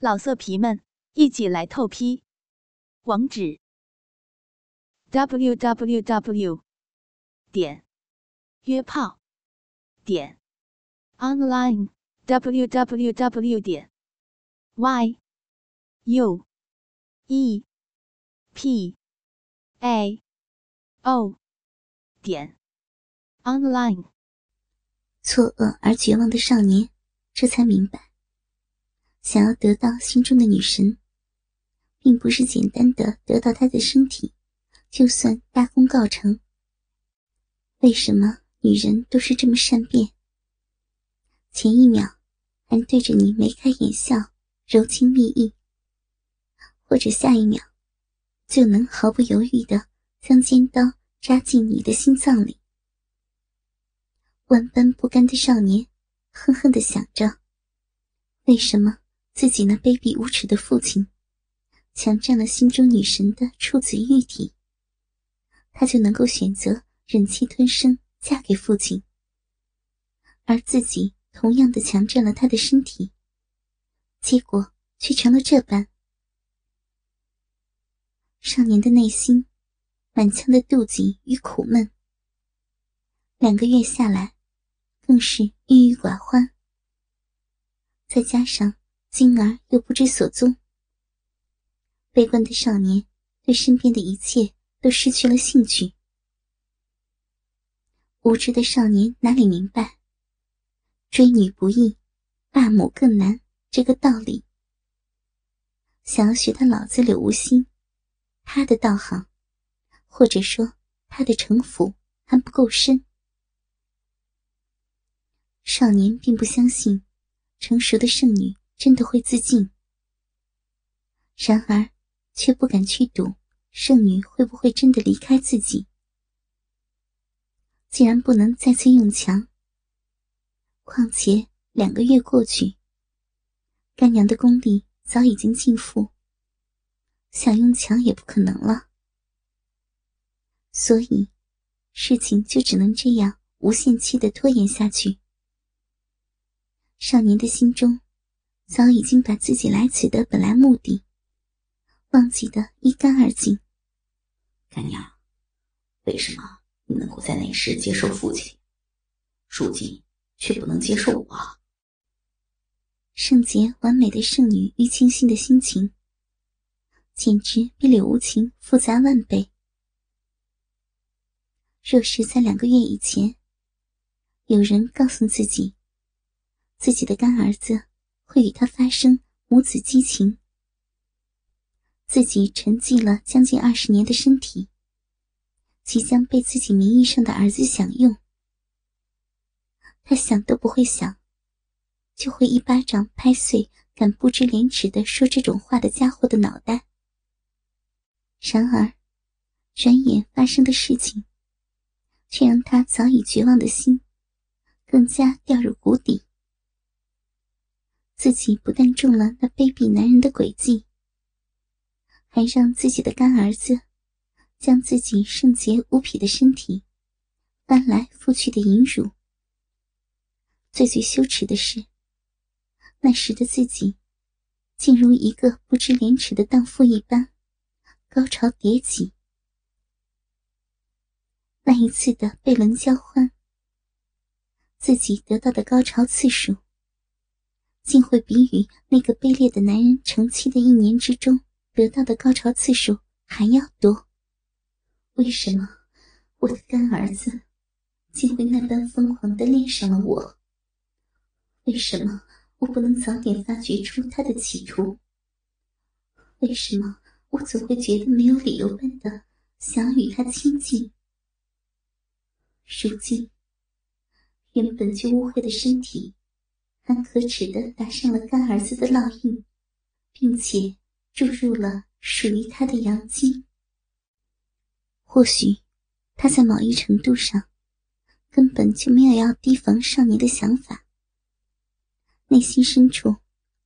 老色皮们，一起来透批！网址：w w w 点约炮点 online w w w 点 y u e p a o 点 online。错愕而绝望的少年，这才明白。想要得到心中的女神，并不是简单的得到她的身体，就算大功告成。为什么女人都是这么善变？前一秒还对着你眉开眼笑、柔情蜜意，或者下一秒就能毫不犹豫的将尖刀扎进你的心脏里？万般不甘的少年，恨恨的想着：为什么？自己那卑鄙无耻的父亲，强占了心中女神的处子玉体，他就能够选择忍气吞声嫁给父亲，而自己同样的强占了他的身体，结果却成了这般。少年的内心满腔的妒忌与苦闷，两个月下来，更是郁郁寡欢，再加上。金儿又不知所踪，悲观的少年对身边的一切都失去了兴趣。无知的少年哪里明白“追女不易，霸母更难”这个道理？想要学他老子柳无心，他的道行，或者说他的城府还不够深。少年并不相信成熟的圣女。真的会自尽，然而却不敢去赌圣女会不会真的离开自己。既然不能再次用强，况且两个月过去，干娘的功力早已经尽复，想用强也不可能了。所以，事情就只能这样无限期的拖延下去。少年的心中。早已经把自己来此的本来目的忘记得一干二净。干娘，为什么你能够在那时接受父亲，如今却不能接受我？圣洁完美的圣女玉清心的心情，简直比柳无情复杂万倍。若是在两个月以前，有人告诉自己，自己的干儿子。会与他发生母子激情，自己沉寂了将近二十年的身体，即将被自己名义上的儿子享用。他想都不会想，就会一巴掌拍碎敢不知廉耻的说这种话的家伙的脑袋。然而，转眼发生的事情，却让他早已绝望的心，更加掉入谷底。自己不但中了那卑鄙男人的诡计，还让自己的干儿子将自己圣洁无匹的身体翻来覆去的淫辱。最最羞耻的是，那时的自己竟如一个不知廉耻的荡妇一般，高潮迭起。那一次的被轮交欢，自己得到的高潮次数。竟会比与那个卑劣的男人成亲的一年之中得到的高潮次数还要多。为什么我的干儿子竟会那般疯狂的恋上了我？为什么我不能早点发觉出他的企图？为什么我总会觉得没有理由般的想与他亲近？如今，原本就污秽的身体。很可耻的打上了干儿子的烙印，并且注入了属于他的阳精。或许他在某一程度上根本就没有要提防少年的想法，内心深处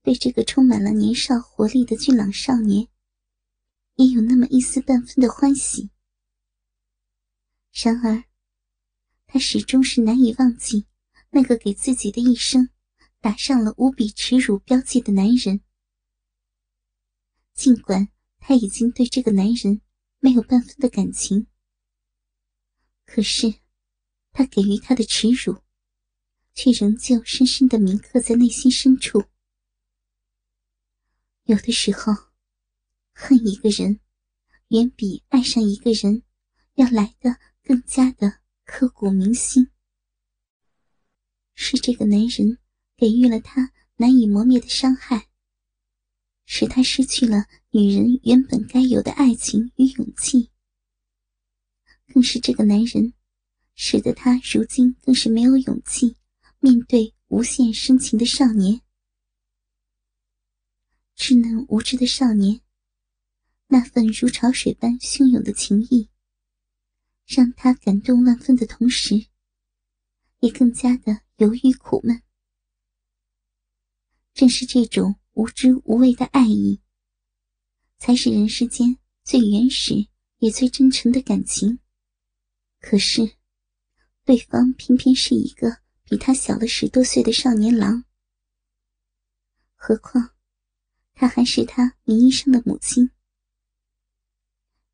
对这个充满了年少活力的俊朗少年也有那么一丝半分的欢喜。然而，他始终是难以忘记那个给自己的一生。打上了无比耻辱标记的男人，尽管他已经对这个男人没有半分的感情，可是他给予他的耻辱，却仍旧深深的铭刻在内心深处。有的时候，恨一个人，远比爱上一个人要来的更加的刻骨铭心。是这个男人给予了他难以磨灭的伤害，使他失去了女人原本该有的爱情与勇气。更是这个男人，使得他如今更是没有勇气面对无限深情的少年。稚嫩无知的少年，那份如潮水般汹涌的情意，让他感动万分的同时，也更加的。犹豫苦闷，正是这种无知无畏的爱意，才是人世间最原始也最真诚的感情。可是，对方偏偏是一个比他小了十多岁的少年郎，何况他还是他名义上的母亲。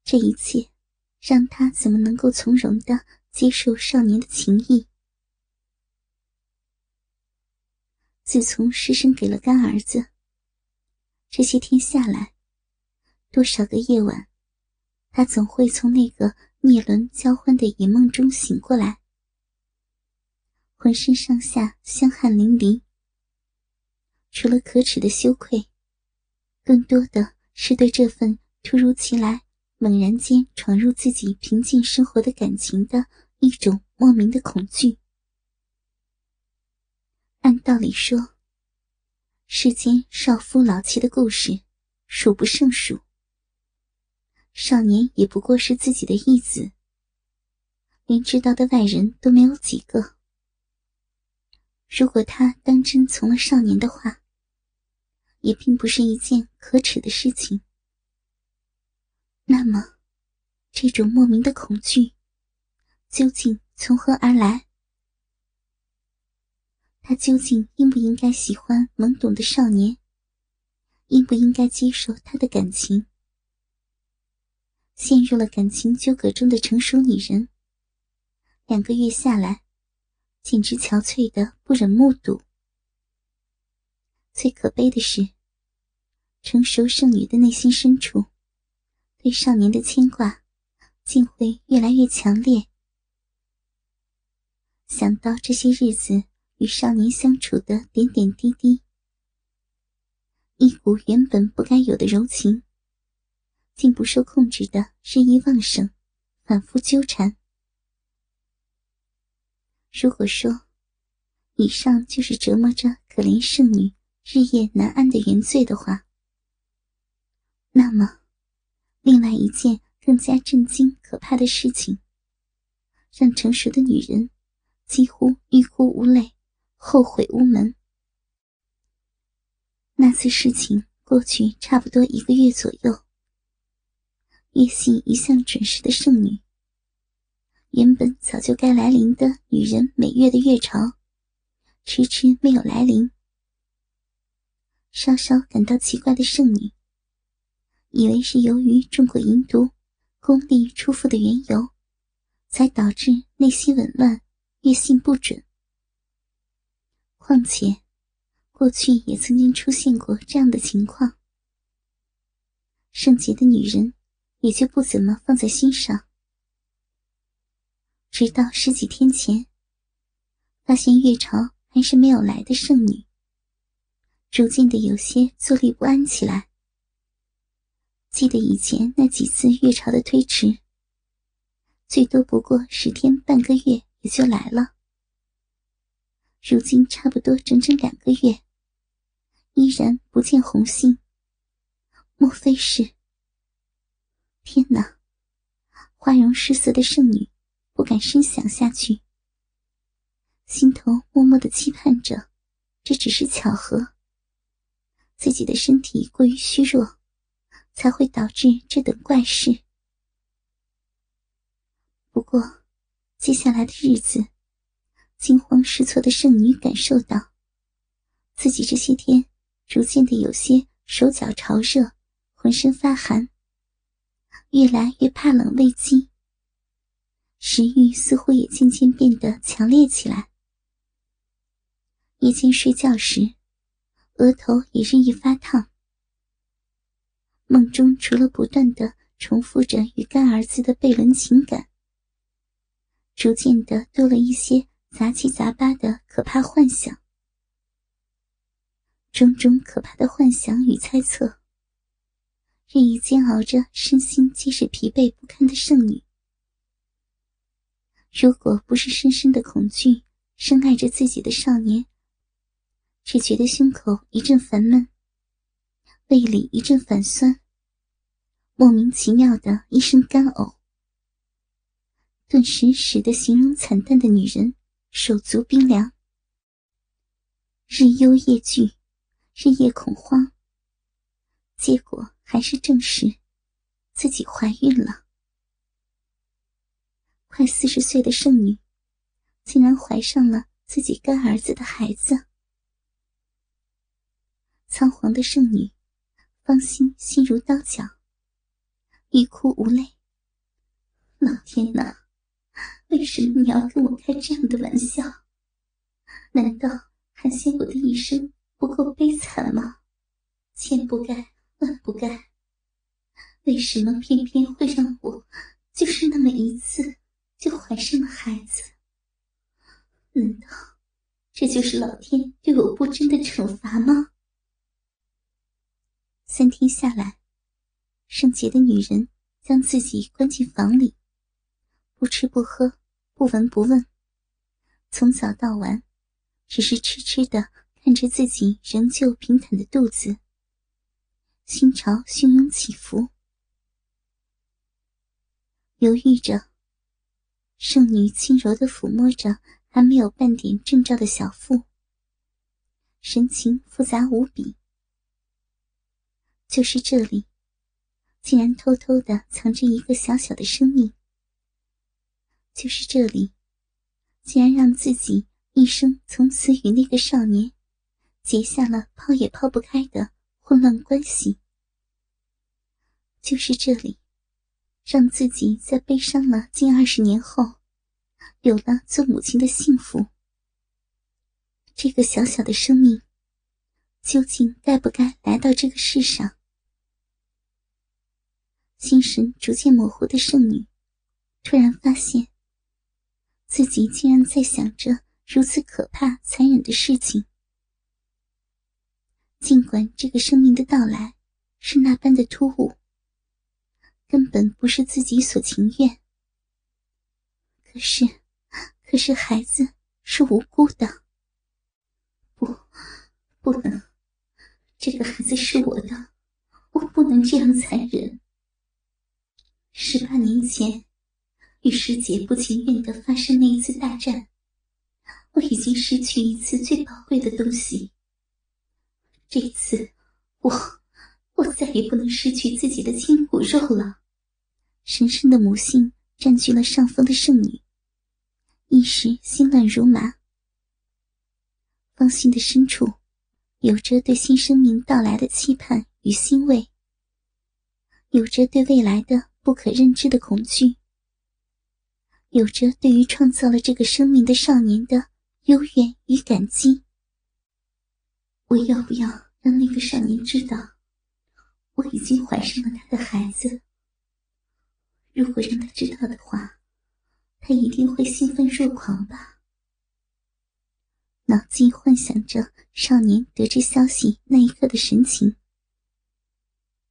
这一切，让他怎么能够从容的接受少年的情谊？自从失身给了干儿子，这些天下来，多少个夜晚，他总会从那个灭轮交欢的野梦中醒过来，浑身上下香汗淋漓。除了可耻的羞愧，更多的是对这份突如其来、猛然间闯入自己平静生活的感情的一种莫名的恐惧。按道理说，世间少夫老妻的故事数不胜数。少年也不过是自己的义子，连知道的外人都没有几个。如果他当真从了少年的话，也并不是一件可耻的事情。那么，这种莫名的恐惧，究竟从何而来？他究竟应不应该喜欢懵懂的少年？应不应该接受他的感情？陷入了感情纠葛中的成熟女人，两个月下来，简直憔悴的不忍目睹。最可悲的是，成熟剩女的内心深处，对少年的牵挂，竟会越来越强烈。想到这些日子。与少年相处的点点滴滴，一股原本不该有的柔情，竟不受控制的日益旺盛，反复纠缠。如果说，以上就是折磨着可怜圣女日夜难安的原罪的话，那么，另外一件更加震惊可怕的事情，让成熟的女人几乎欲哭无泪。后悔无门。那次事情过去差不多一个月左右，月信一向准时的圣女，原本早就该来临的女人每月的月潮，迟迟没有来临。稍稍感到奇怪的圣女，以为是由于中过银毒，功力出复的缘由，才导致内心紊乱，月信不准。况且，过去也曾经出现过这样的情况。圣洁的女人也就不怎么放在心上。直到十几天前，发现月潮还是没有来的圣女，逐渐的有些坐立不安起来。记得以前那几次月潮的推迟，最多不过十天半个月也就来了。如今差不多整整两个月，依然不见红杏。莫非是？天哪！花容失色的圣女不敢深想下去，心头默默的期盼着，这只是巧合。自己的身体过于虚弱，才会导致这等怪事。不过，接下来的日子。惊慌失措的圣女感受到，自己这些天逐渐的有些手脚潮热，浑身发寒，越来越怕冷畏饥，食欲似乎也渐渐变得强烈起来。夜间睡觉时，额头也日益发烫。梦中除了不断的重复着与干儿子的悖论情感，逐渐的多了一些杂七杂八的可怕幻想。种种可怕的幻想与猜测，日益煎熬着身心皆是疲惫不堪的圣女。如果不是深深的恐惧深爱着自己的少年，只觉得胸口一阵烦闷，胃里一阵反酸，莫名其妙的一声干呕，顿时使得形容惨淡的女人手足冰凉，日忧夜惧，日夜恐慌。结果还是证实自己怀孕了。快四十岁的圣女，竟然怀上了自己干儿子的孩子。仓皇的圣女，芳心心如刀绞，欲哭无泪。老天呐，为什么你要跟我开这样的玩笑？难道还嫌我的一生不够悲惨吗？千不该万不该，为什么偏偏会让我就是那么一次就怀上了孩子？难道这就是老天对我不贞的惩罚吗？三天下来，圣洁的女人将自己关进房里，不吃不喝，不闻不问，从早到晚，只是痴痴的看着自己仍旧平坦的肚子，心潮汹涌起伏，犹豫着。圣女轻柔的抚摸着还没有半点征兆的小腹，神情复杂无比。就是这里，竟然偷偷的藏着一个小小的生命。就是这里，竟然让自己一生从此与那个少年结下了抛也抛不开的混乱关系。就是这里，让自己在悲伤了近二十年后，有了做母亲的幸福。这个小小的生命，究竟该不该来到这个世上？心神逐渐模糊的圣女，突然发现自己竟然在想着如此可怕、残忍的事情。尽管这个生命的到来是那般的突兀，根本不是自己所情愿。可是，可是孩子是无辜的，不，不能，这个孩子是我的，我不能这样残忍。十八年前，与师姐不情愿的发生那一次大战，我已经失去一次最宝贵的东西。这次，我我再也不能失去自己的亲骨肉了。神圣的母性占据了上风的圣女，一时心乱如麻。芳心的深处，有着对新生命到来的期盼与欣慰，有着对未来的。不可认知的恐惧，有着对于创造了这个生命的少年的幽怨与感激。我要不要让那个少年知道，我已经怀上了他的孩子？如果让他知道的话，他一定会兴奋若狂吧？脑筋幻想着少年得知消息那一刻的神情，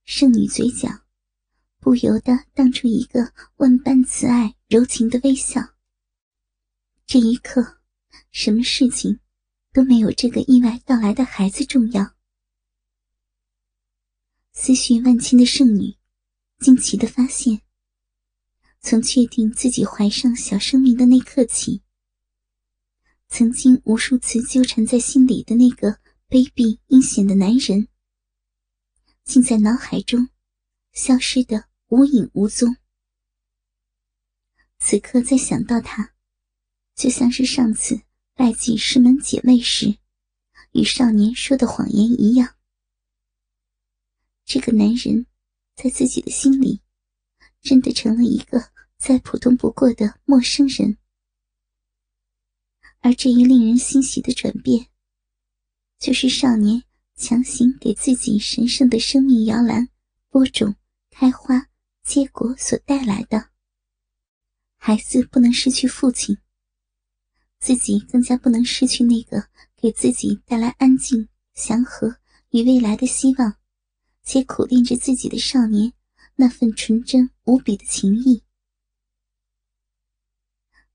圣女嘴角。不由得荡出一个万般慈爱、柔情的微笑。这一刻，什么事情都没有这个意外到来的孩子重要。思绪万千的圣女，惊奇的发现，从确定自己怀上小生命的那刻起，曾经无数次纠缠在心里的那个卑鄙阴险的男人，竟在脑海中。消失的无影无踪。此刻再想到他，就像是上次拜祭师门姐妹时，与少年说的谎言一样。这个男人在自己的心里，真的成了一个再普通不过的陌生人。而这一令人欣喜的转变，就是少年强行给自己神圣的生命摇篮播种、开花、结果所带来的。孩子不能失去父亲，自己更加不能失去那个给自己带来安静、祥和与未来的希望，且苦练着自己的少年那份纯真无比的情谊。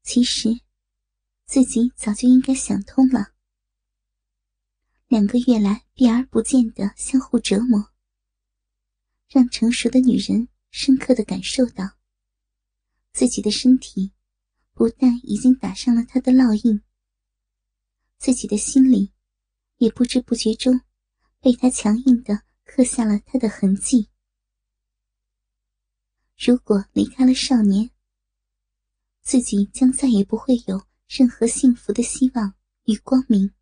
其实。自己早就应该想通了。两个月来避而不见的相互折磨，让成熟的女人深刻的感受到，自己的身体不但已经打上了他的烙印，自己的心里也不知不觉中被他强硬的刻下了他的痕迹。如果离开了少年，自己将再也不会有。任何幸福的希望与光明。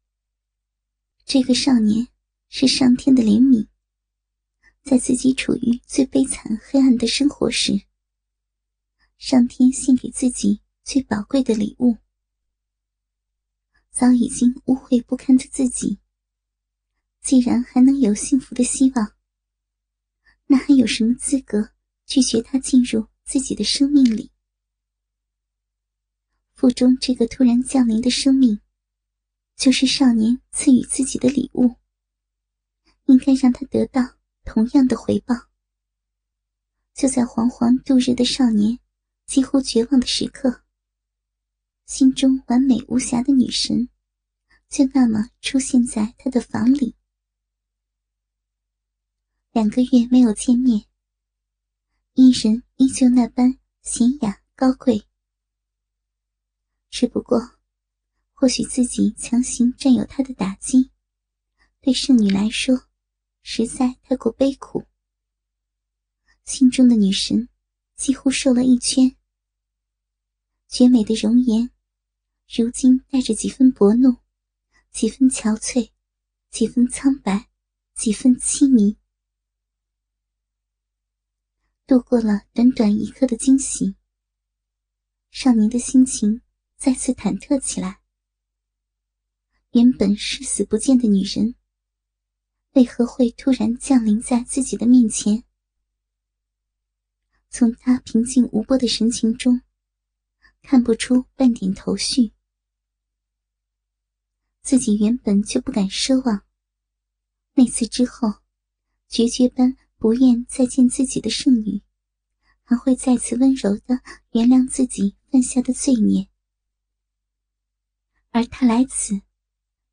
这个少年是上天的怜悯，在自己处于最悲惨黑暗的生活时，上天献给自己最宝贵的礼物。早已经污秽不堪的自己，既然还能有幸福的希望，那还有什么资格拒绝他进入自己的生命里？腹中这个突然降临的生命，就是少年赐予自己的礼物。应该让他得到同样的回报。就在惶惶度日的少年几乎绝望的时刻，心中完美无瑕的女神，就那么出现在他的房里。两个月没有见面，伊人依旧那般娴雅高贵。只不过，或许自己强行占有他的打击，对圣女来说，实在太过悲苦。心中的女神几乎瘦了一圈，绝美的容颜，如今带着几分薄怒，几分憔悴，几分苍白，几分凄迷。度过了短短一刻的惊喜，少年的心情。再次忐忑起来。原本视死不见的女人，为何会突然降临在自己的面前？从她平静无波的神情中，看不出半点头绪。自己原本就不敢奢望，那次之后，决绝般不愿再见自己的圣女，还会再次温柔的原谅自己犯下的罪孽。而他来此，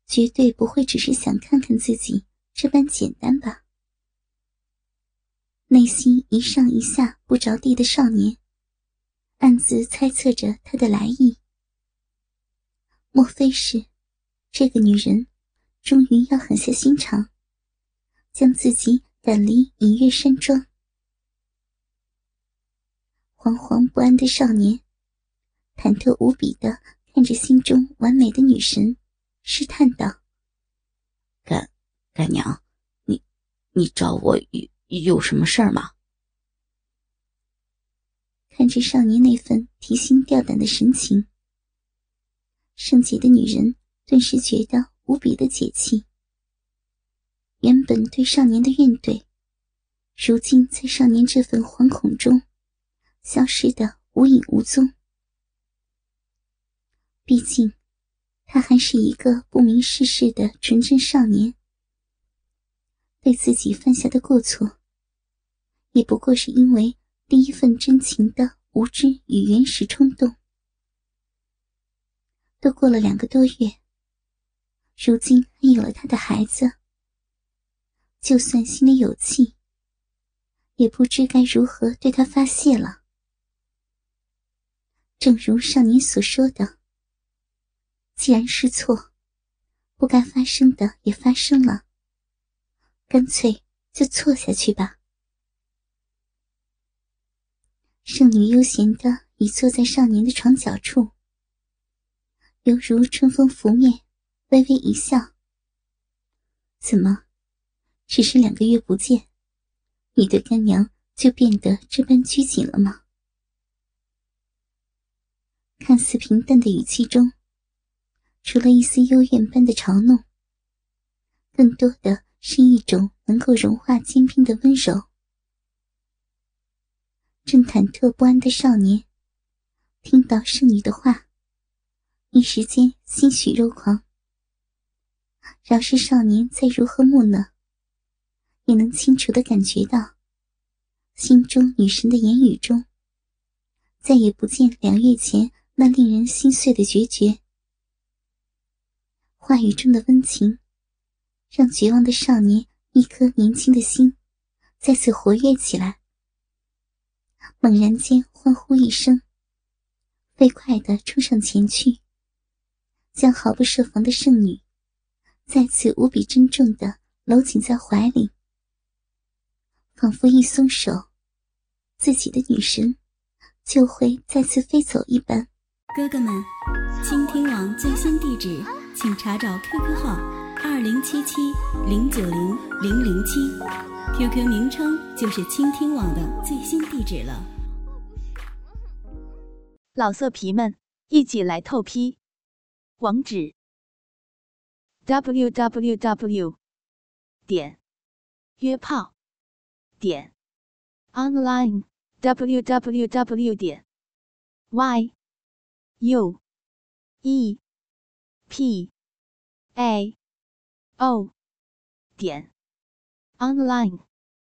绝对不会只是想看看自己这般简单吧？内心一上一下不着地的少年，暗自猜测着他的来意。莫非是这个女人终于要狠下心肠，将自己赶离隐月山庄？惶惶不安的少年，忐忑无比的。看着心中完美的女神，试探道：“干干娘，你你找我有有什么事儿吗？”看着少年那份提心吊胆的神情，圣洁的女人顿时觉得无比的解气。原本对少年的怨怼，如今在少年这份惶恐中，消失的无影无踪。毕竟，他还是一个不明世事的纯真少年，对自己犯下的过错，也不过是因为第一份真情的无知与原始冲动。都过了两个多月，如今还有了他的孩子，就算心里有气，也不知该如何对他发泄了。正如少年所说的。既然是错，不该发生的也发生了，干脆就错下去吧。圣女悠闲的倚坐在少年的床角处，犹如春风拂面，微微一笑。怎么，只是两个月不见，你对干娘就变得这般拘谨了吗？看似平淡的语气中，除了一丝幽怨般的嘲弄，更多的是一种能够融化坚冰的温柔。正忐忑不安的少年，听到圣女的话，一时间欣喜若狂。饶是少年再如何木讷，也能清楚的感觉到，心中女神的言语中，再也不见两月前那令人心碎的决绝。话语中的温情，让绝望的少年一颗年轻的心再次活跃起来。猛然间欢呼一声，飞快的冲上前去，将毫不设防的圣女。再次无比珍重的搂紧在怀里，仿佛一松手，自己的女神就会再次飞走一般。哥哥们，倾听网最新地址，请查找 QQ 号二零七七零九零零零七，QQ 名称就是倾听网的最新地址了。老色皮们，一起来透批，网址。www. 点约炮点 online www. 点 y u e p a o 点 online